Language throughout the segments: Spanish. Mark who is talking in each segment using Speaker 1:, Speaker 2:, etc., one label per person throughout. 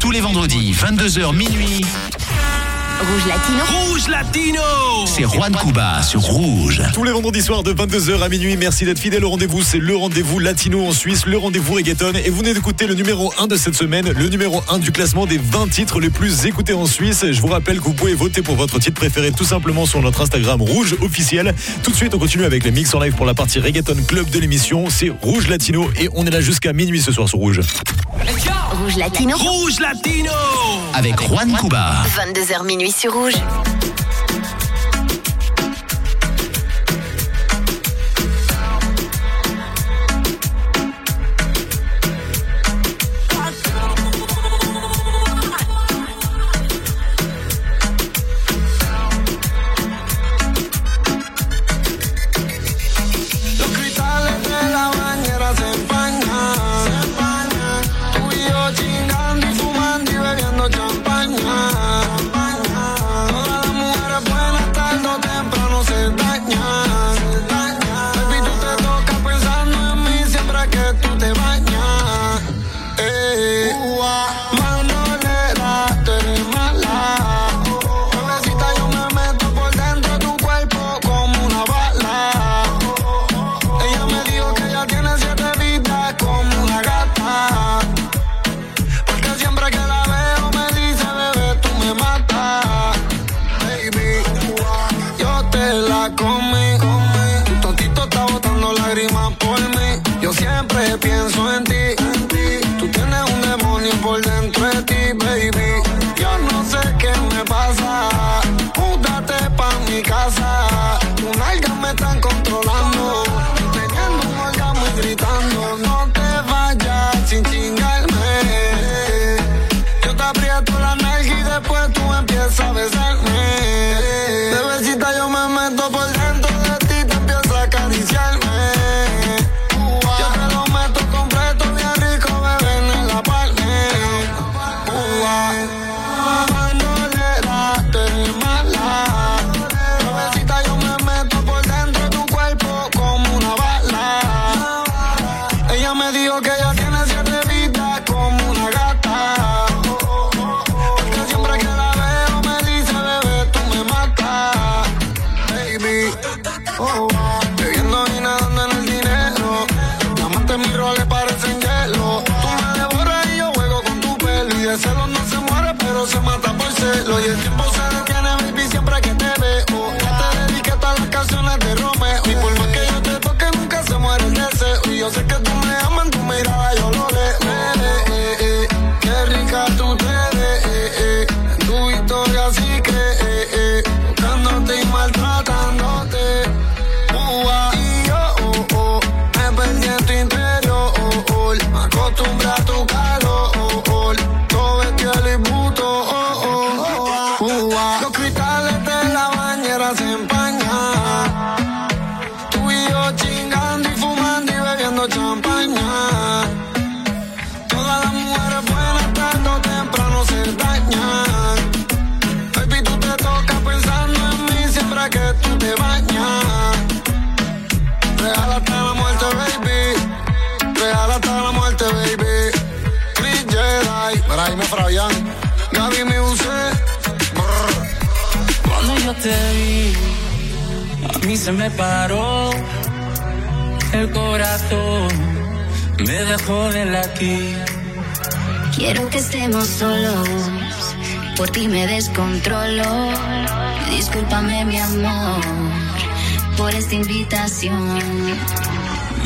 Speaker 1: Tous les vendredis, 22h minuit.
Speaker 2: Rouge Latino.
Speaker 3: Rouge Latino
Speaker 1: C'est Juan Cuba sur Rouge.
Speaker 4: Tous les vendredis soirs de 22h à minuit. Merci d'être fidèle au rendez-vous. C'est le rendez-vous latino en Suisse, le rendez-vous reggaeton. Et vous venez d'écouter le numéro 1 de cette semaine, le numéro 1 du classement des 20 titres les plus écoutés en Suisse. Je vous rappelle que vous pouvez voter pour votre titre préféré tout simplement sur notre Instagram Rouge officiel. Tout de suite, on continue avec les mix en live pour la partie reggaeton club de l'émission. C'est Rouge Latino et on est là jusqu'à minuit ce soir sur Rouge.
Speaker 2: Rouge Latino.
Speaker 3: Rouge Latino
Speaker 1: Avec Juan Cuba.
Speaker 2: 22h minuit sur Rouge.
Speaker 5: Celo. Y el tiempo se se me
Speaker 6: paró el corazón, me dejó de latir.
Speaker 7: Quiero que estemos solos, por ti me descontrolo. Discúlpame mi amor, por esta invitación.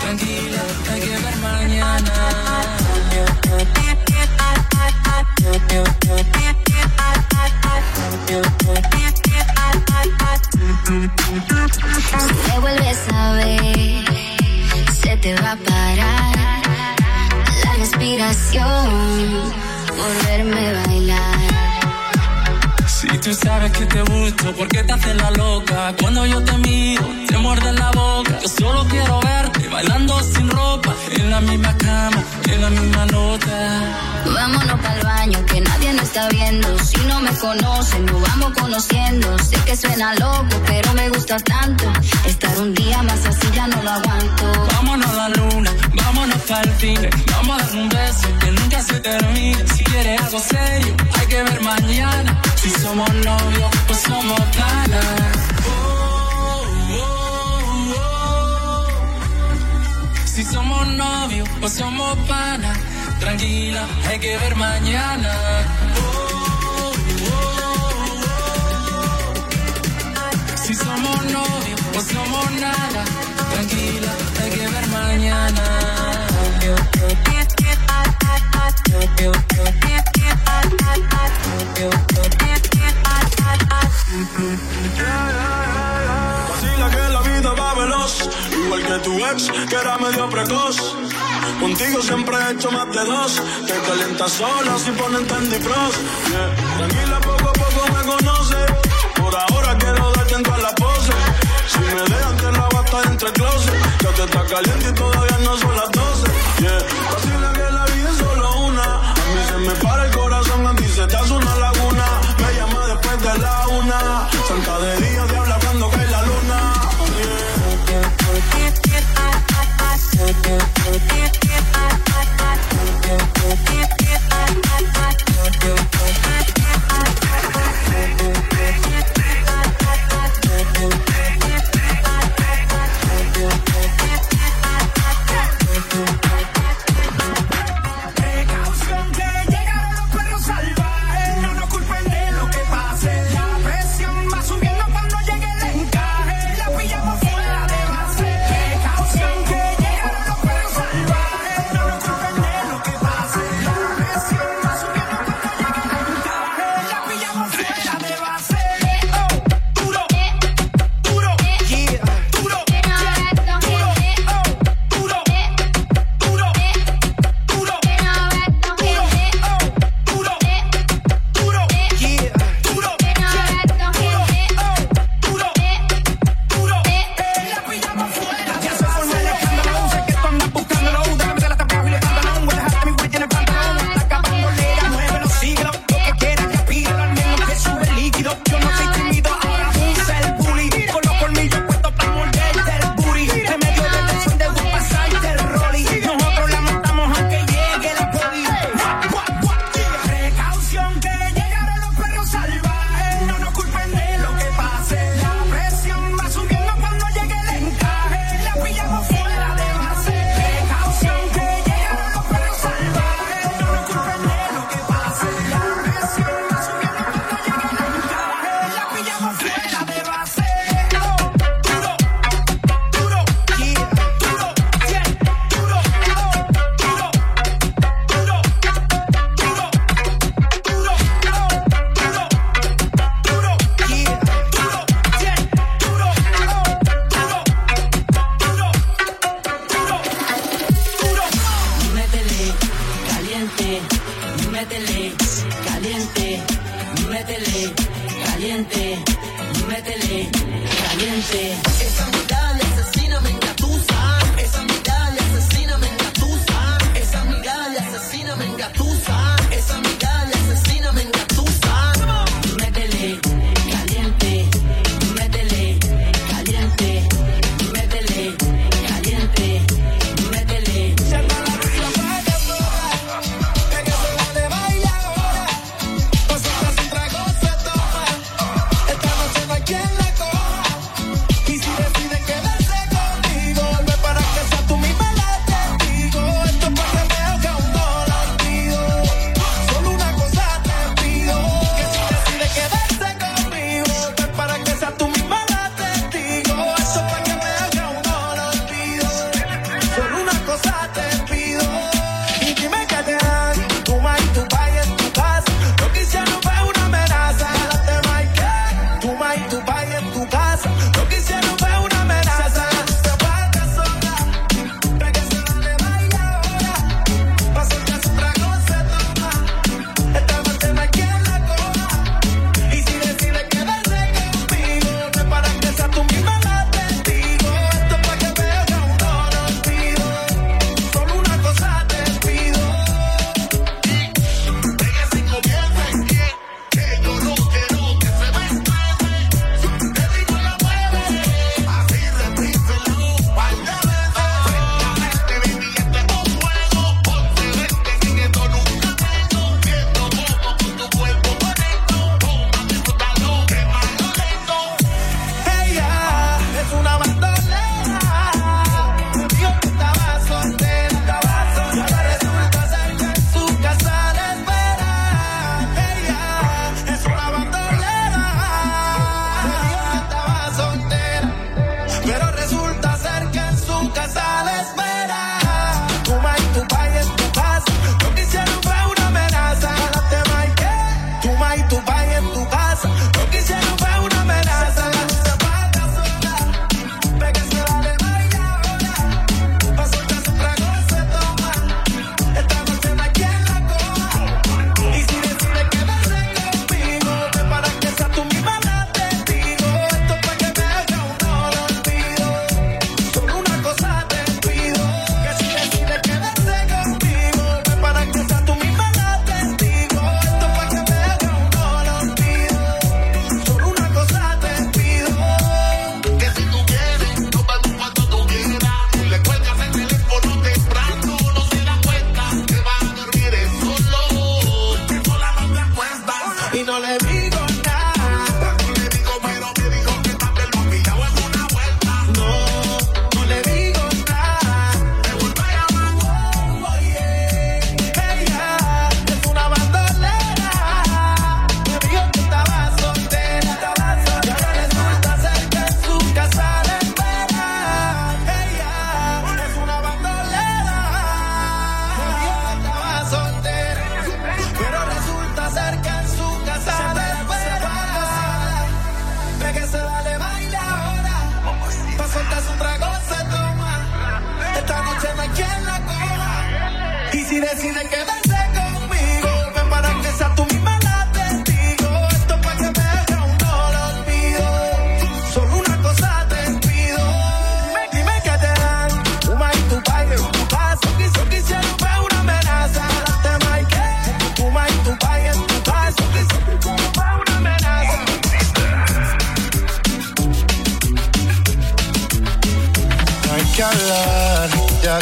Speaker 6: tranquila, hay que ver mañana.
Speaker 7: Si me vuelves a ver, se te va a parar la respiración por verme bailar.
Speaker 6: Tú sabes que te gusto, porque te haces la loca. Cuando yo te miro, te muerde la boca. Yo solo quiero verte bailando sin ropa, en la misma cama, en la misma nota.
Speaker 7: Vámonos para el baño, que nadie nos está viendo. Si no me conocen, nos vamos conociendo. Sé que suena loco, pero me gusta tanto. Estar un día más así ya no lo aguanto.
Speaker 6: Vámonos a la luna, vámonos para el cine. Vamos a dar un beso que nunca se termine. Si quieres algo serio, hay que ver mañana. Si somos novios, pues somos ganas. Si somos novios, pues somos panas. Tranquila, hay que ver mañana. Si somos novios, pues somos nada. Tranquila, hay que ver mañana.
Speaker 8: Que era medio precoz. Contigo siempre he hecho más de dos. Te calientas sola si ponen Tandy Frost. Yeah. Tranquila, poco a poco me conoce. Por ahora quiero darte en todas las poses. Si me dejan, te la basta entre closet. Ya te está caliente y todavía no son las 12. Yeah. Vacila que la vida es solo una. A mí se me para el corazón, a ti se te hace una laguna. Me llama después de la una. Santa de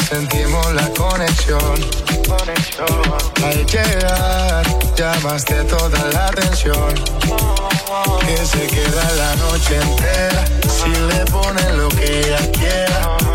Speaker 9: sentimos la conexión. Al llegar, llamaste toda la atención. Que se queda la noche entera, si le ponen lo que ella quiera.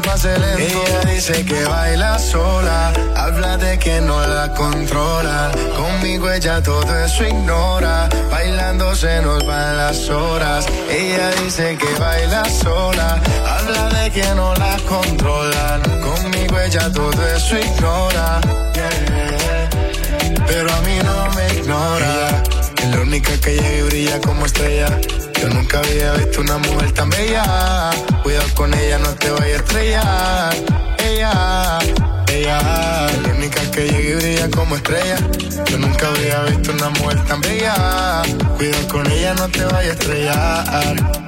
Speaker 9: pase lento. Ella dice que baila sola. Habla de que no la controla. Conmigo ella todo eso ignora. Bailando se nos van las horas. Ella dice que baila sola. Habla de que no la controlan. Conmigo ella todo eso ignora. Pero a mí no me ignora. Es la única que llega y brilla como estrella. Yo nunca había visto una mujer tan bella. Cuidado con ella, no te vayas a estrellar. Ella, ella, la única que llega y brilla como estrella. Yo nunca había visto una mujer tan bella. Cuidado con ella, no te vayas a estrellar.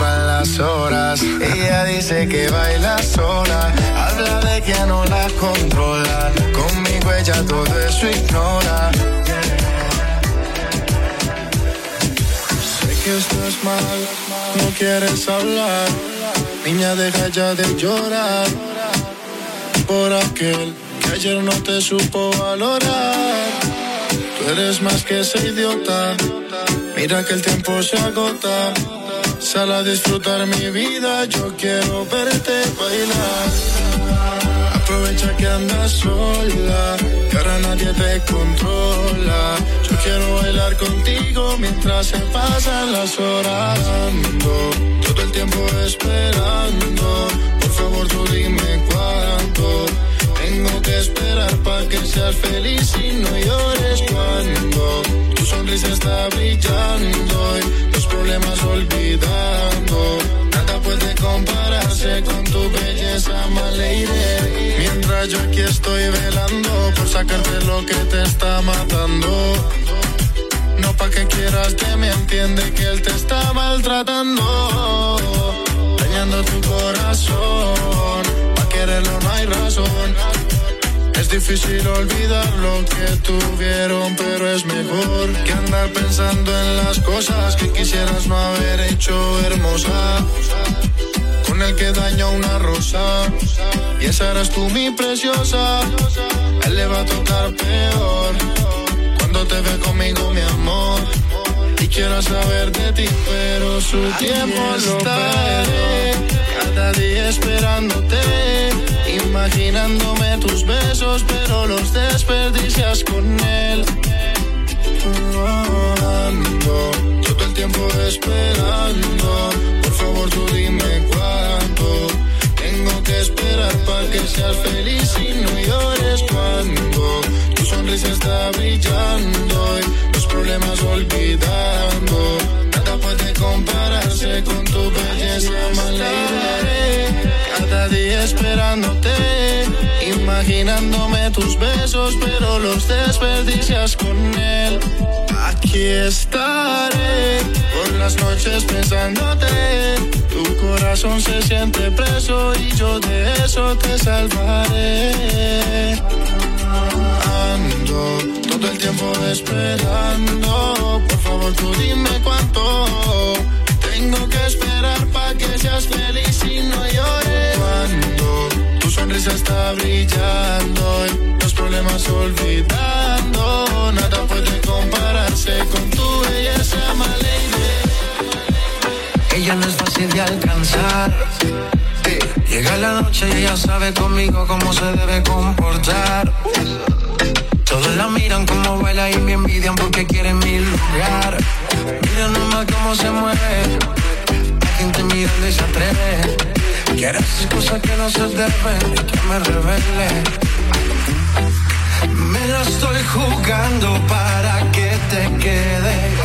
Speaker 9: van las horas. Ella dice que baila sola. Habla de que no la controlan. Conmigo ella todo eso ignora. Sé que estás mal, no quieres hablar. Niña, deja ya de llorar. Por aquel que ayer no te supo valorar. Tú eres más que ese idiota. Mira que el tiempo se agota. Sal a disfrutar mi vida, yo quiero verte bailar. Aprovecha que andas sola, que ahora nadie te controla. Yo quiero bailar contigo mientras se pasan las horas. Ando todo el tiempo esperando. Por favor, tú dime cuánto. Tengo que esperar para que seas feliz y no llores cuando tu sonrisa está brillando y los problemas olvidando. Nada puede compararse con tu belleza, lady. Mientras yo aquí estoy velando por sacarte lo que te está matando. No pa' que quieras que me entiende que él te está maltratando. Dañando tu corazón. Pa' quererlo no hay razón. Es difícil olvidar lo que tuvieron, pero es mejor que andar pensando en las cosas que quisieras no haber hecho hermosa. Con el que dañó una rosa, y esa eras tú mi preciosa. A él le va a tocar peor cuando te ve conmigo, mi amor. Y quiero saber de ti, pero su tiempo lo estaré. Cada día esperándote, imaginándome tus besos, pero los desperdicias con él. Ando todo el tiempo esperando. Por favor, tú dime cuánto. Tengo que esperar para que seas feliz y no llores cuando tu sonrisa está brillando y problemas olvidando. Nada puede compararse con tu belleza, lady. Cada día esperándote, imaginándome tus besos, pero los desperdicias con él. Aquí estaré por las noches pensándote. Tu corazón se siente preso y yo de eso te salvaré esperando, todo el tiempo esperando. Por favor, tú dime cuánto tengo que esperar para que seas feliz y no llores. Cuando tu sonrisa está brillando y los problemas olvidando, nada puede compararse con tu belleza, my lady.
Speaker 10: Ella no es fácil de alcanzar Llega la noche y ella sabe conmigo cómo se debe comportar. Todos la miran como baila y me envidian porque quieren mi lugar. Mira nomás cómo se mueve. La gente mirando y se atreve. Quiere hacer cosas que no se deben y que me revele. Me la estoy jugando para que te quedes.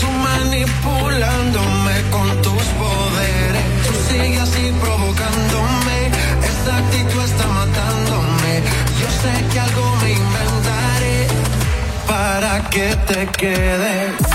Speaker 10: Tú manipulándome con tus poderes tú sigues así provocándome. Esa actitud está matándome. Yo sé que algo me inventaré para que te quedes.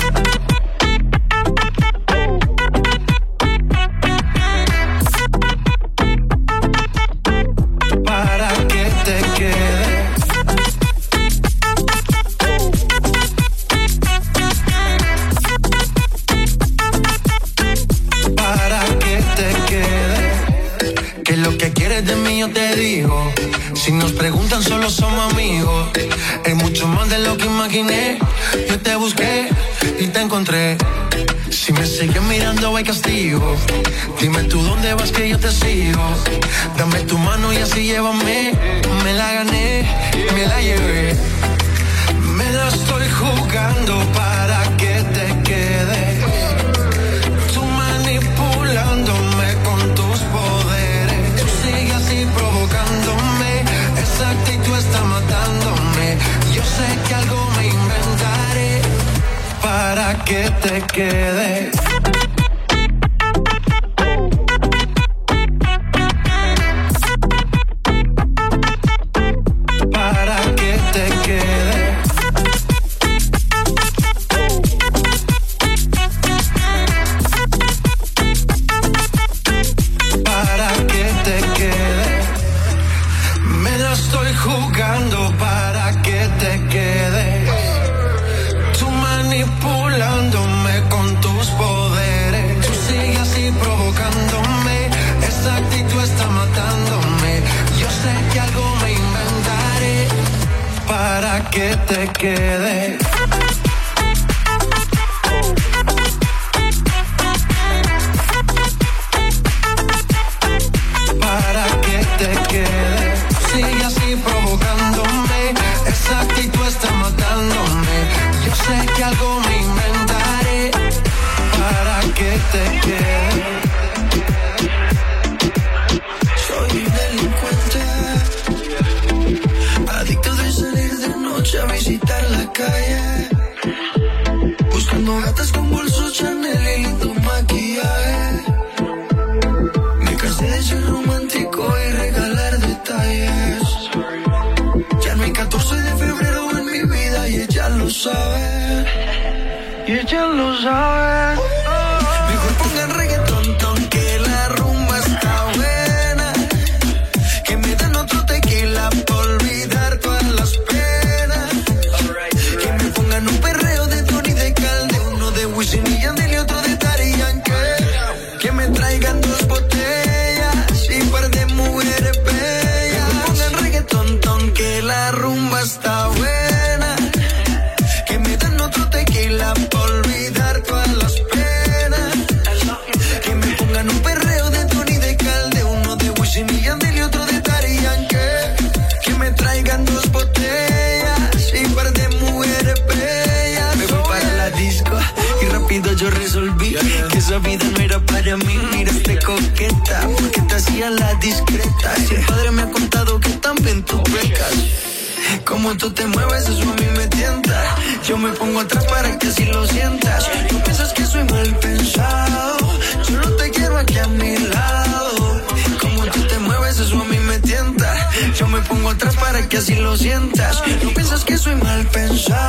Speaker 10: preguntan solo somos amigos. Es mucho más de lo que imaginé. Yo te busqué y te encontré. Si me sigues mirando hay castigo. Dime tú dónde vas que yo te sigo. Dame tu mano y así llévame. Me la gané, me la llevé. Me la estoy jugando que te quedes. No piensas que soy mal pensado.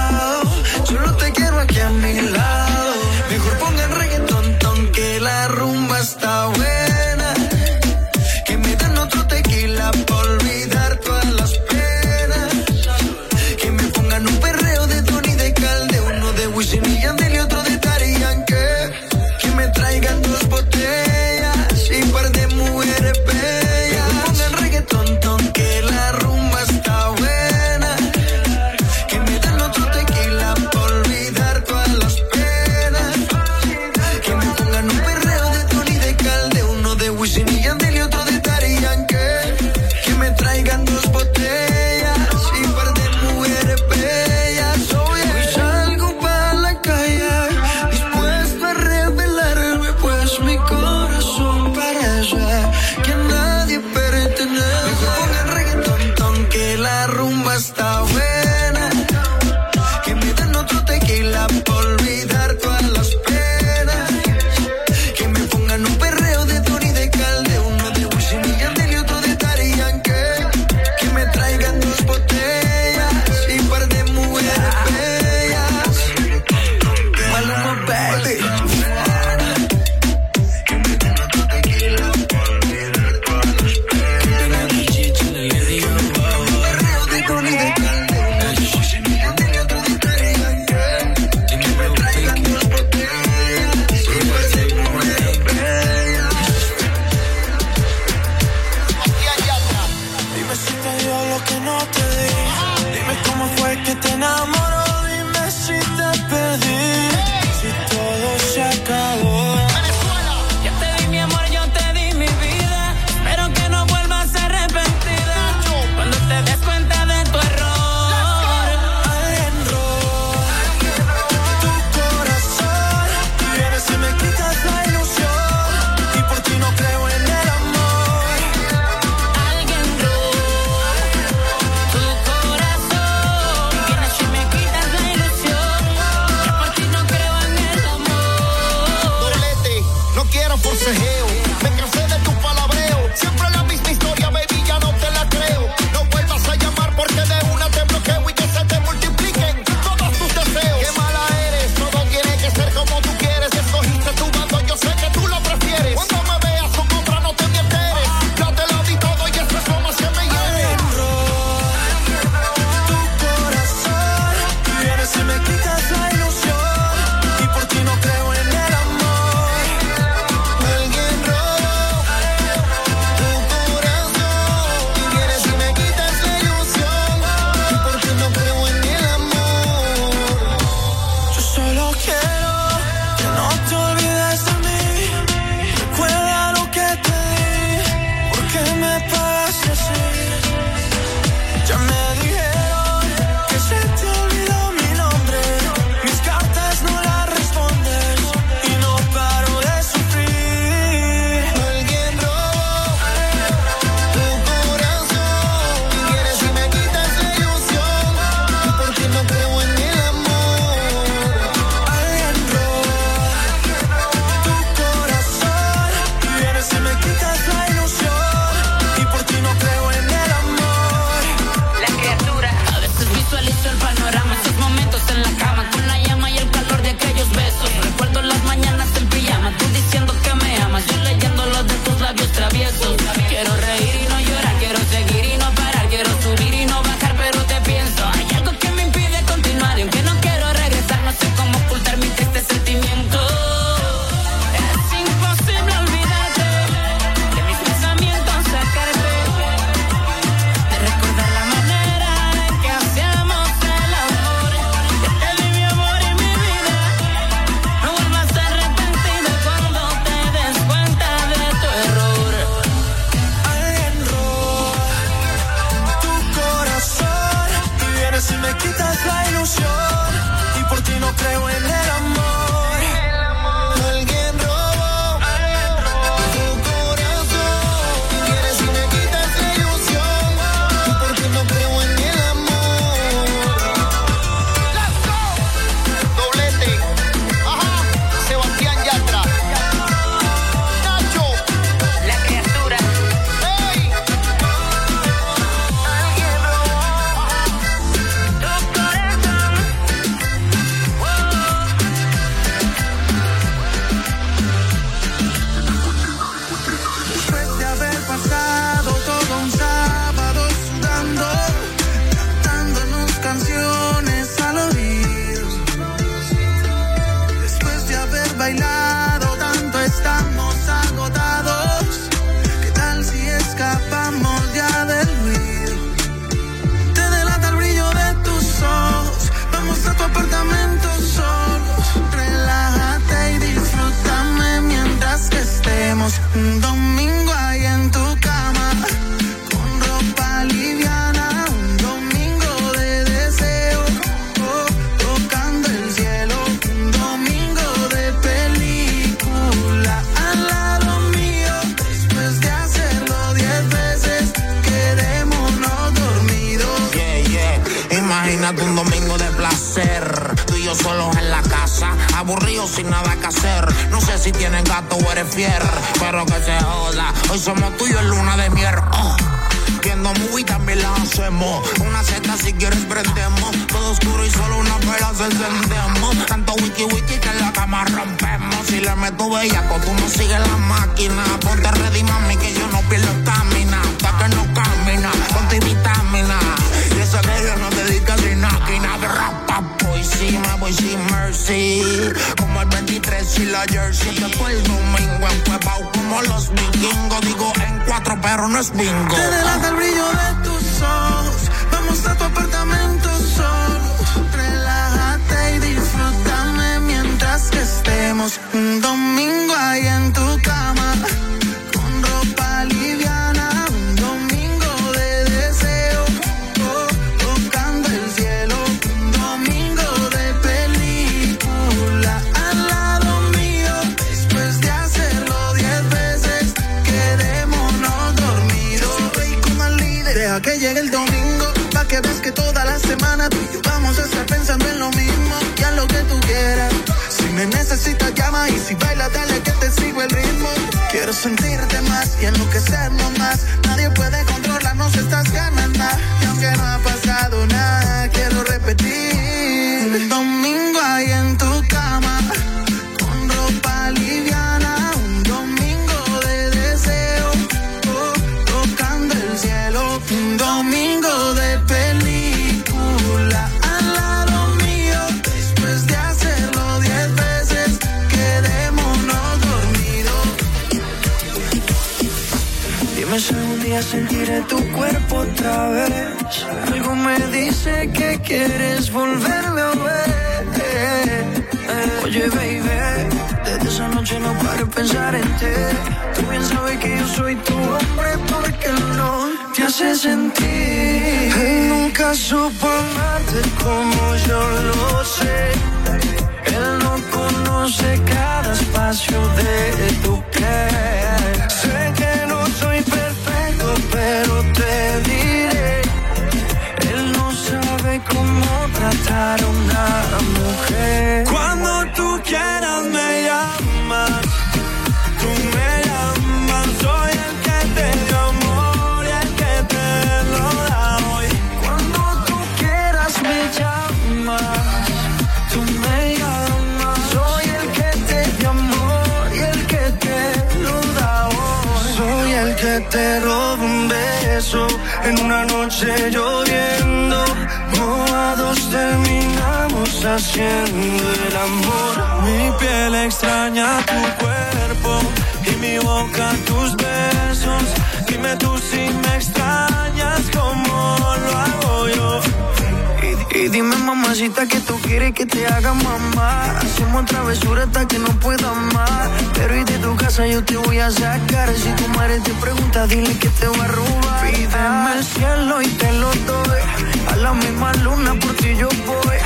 Speaker 11: si
Speaker 12: tienen gato o eres fier, pero que se joda. Hoy somos tuyos luna de mier. Oh. Viendo movie también la. Una seta si quieres prendemos. Todo oscuro y solo una vela se encendemos. Tanto wiki wiki que en la cama rompemos. Si le meto bellaco, tú no sigues la máquina. Ponte ready, mami, que yo no pierdo estamina. Hasta que no camina, ponte vitamina. Y esa que yo no te dedica sin máquina mercy, my boy sin mercy. Como el 23 y la jersey. Este Yo todo el domingo en Cuevao como los vikingos. Digo en cuatro, pero no es bingo.
Speaker 11: Te delata el brillo de tus ojos. Vamos a tu apartamento solos. Relájate y disfrútame mientras que estemos un domingo ahí en tu casa. amarte. Tú
Speaker 10: bien sabes que yo soy tu hombre porque no te hace sentir. Él nunca supo amarte como yo lo noche lloviendo, mojados terminamos haciendo el amor. Mi piel extraña tu cuerpo y mi boca tus besos. Dime tú si me extrañas como lo hago yo. Y, dime mamacita que tú quieres que te haga mamá Hacemos travesura hasta que no pueda más Pero y de tu casa yo te voy a sacar Si tu madre te pregunta dile que te va a robar Pídeme el cielo y te lo doy. A la misma luna por ti yo voy.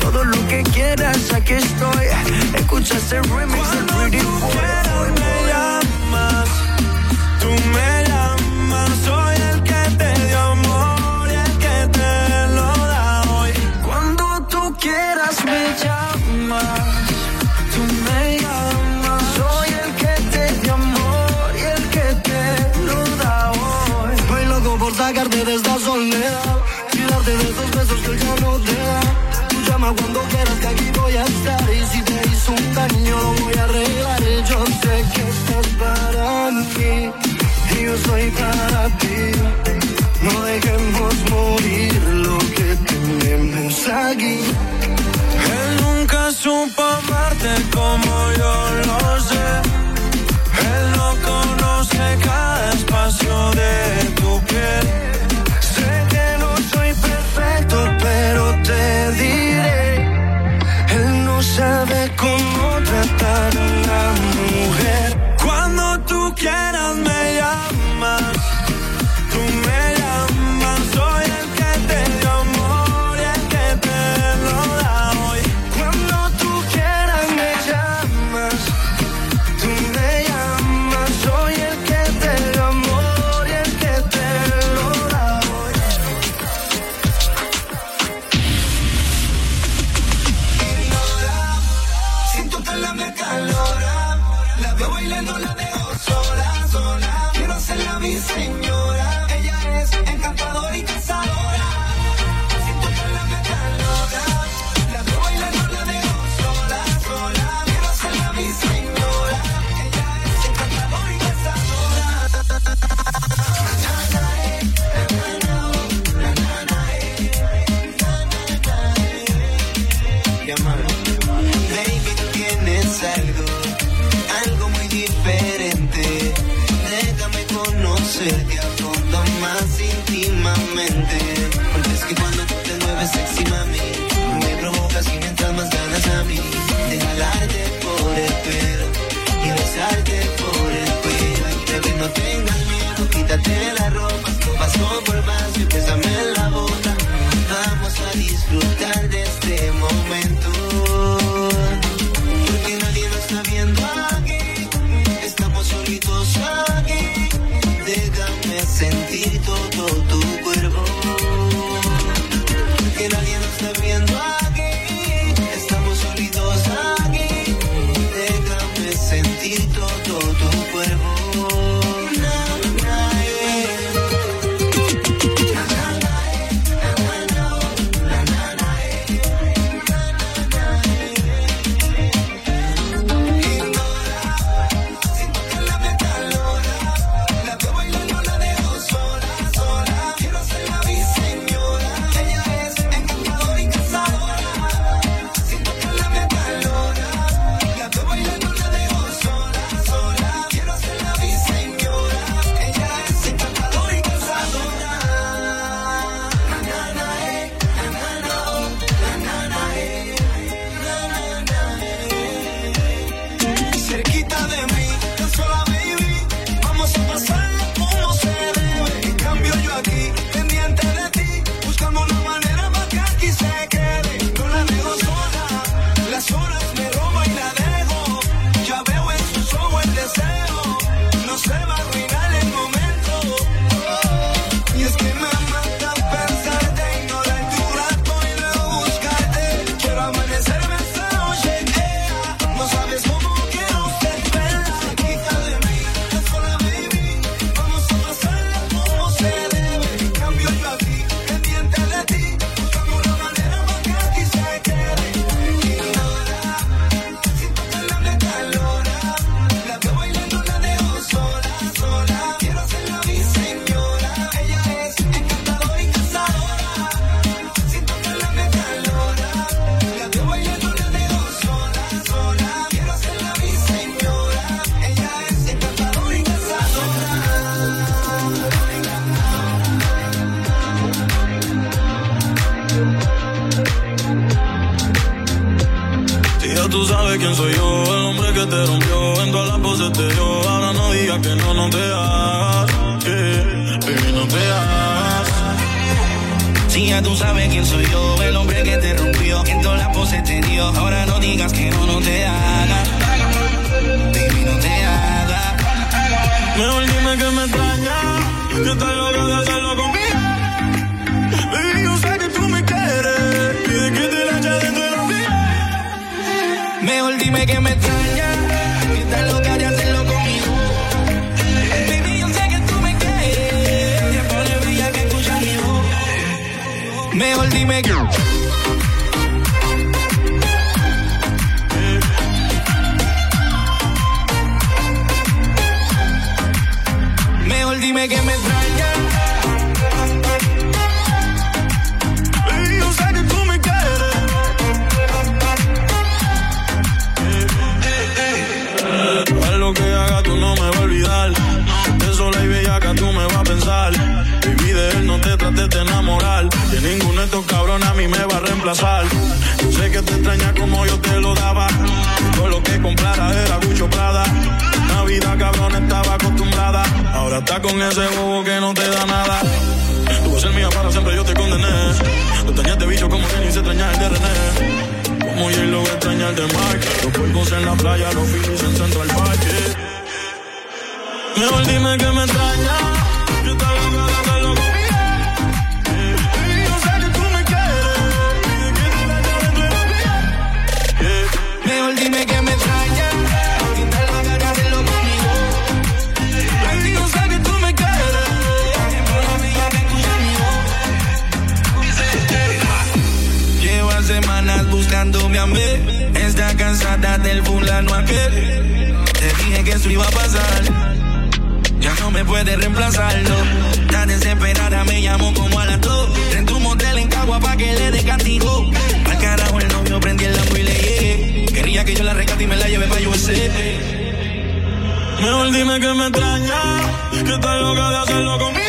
Speaker 10: Todo lo que quieras, aquí estoy. Escucha ese remix del Pretty Boy. daño lo voy a arreglar. Yo sé que estás para mí y yo soy para ti. No dejemos morir lo que tenemos aquí. Él nunca supo amarte como yo lo
Speaker 13: yo la sola, sola. Quiero ser la mi señora. Ella es encantadora y cazadora.
Speaker 3: volverte enamorar. Que ninguno de estos cabrones a mí me va a reemplazar. Yo sé que te extraña como yo te lo daba. Todo lo que comprara era Gucho Prada. Una vida cabrón estaba acostumbrada. Ahora está con ese bobo que no te da nada. Tú vas a ser mía para siempre, yo te condené. Te extrañaste bicho como que ni se extraña el de René. Como yo lo extraña el de Mike. Los puercos en la playa, los finis en Central Park. Mejor dime que me
Speaker 14: extrañas. cansada del fulano aquel. Te dije que eso iba a pasar. Ya no me puedes reemplazarlo. Tan desesperada me llamó como a las dos. En tu motel en Cagua pa' que le dé castigo. Al carajo el novio prendí el lampo y le llegué. Quería que yo la rescate y me la lleve pa' USA.
Speaker 3: Mejor dime que me extraña. Que estás loca de hacerlo conmigo.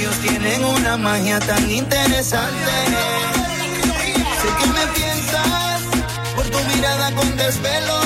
Speaker 13: Labios tienen una magia tan interesante. Sé que me piensas por tu mirada con desvelo.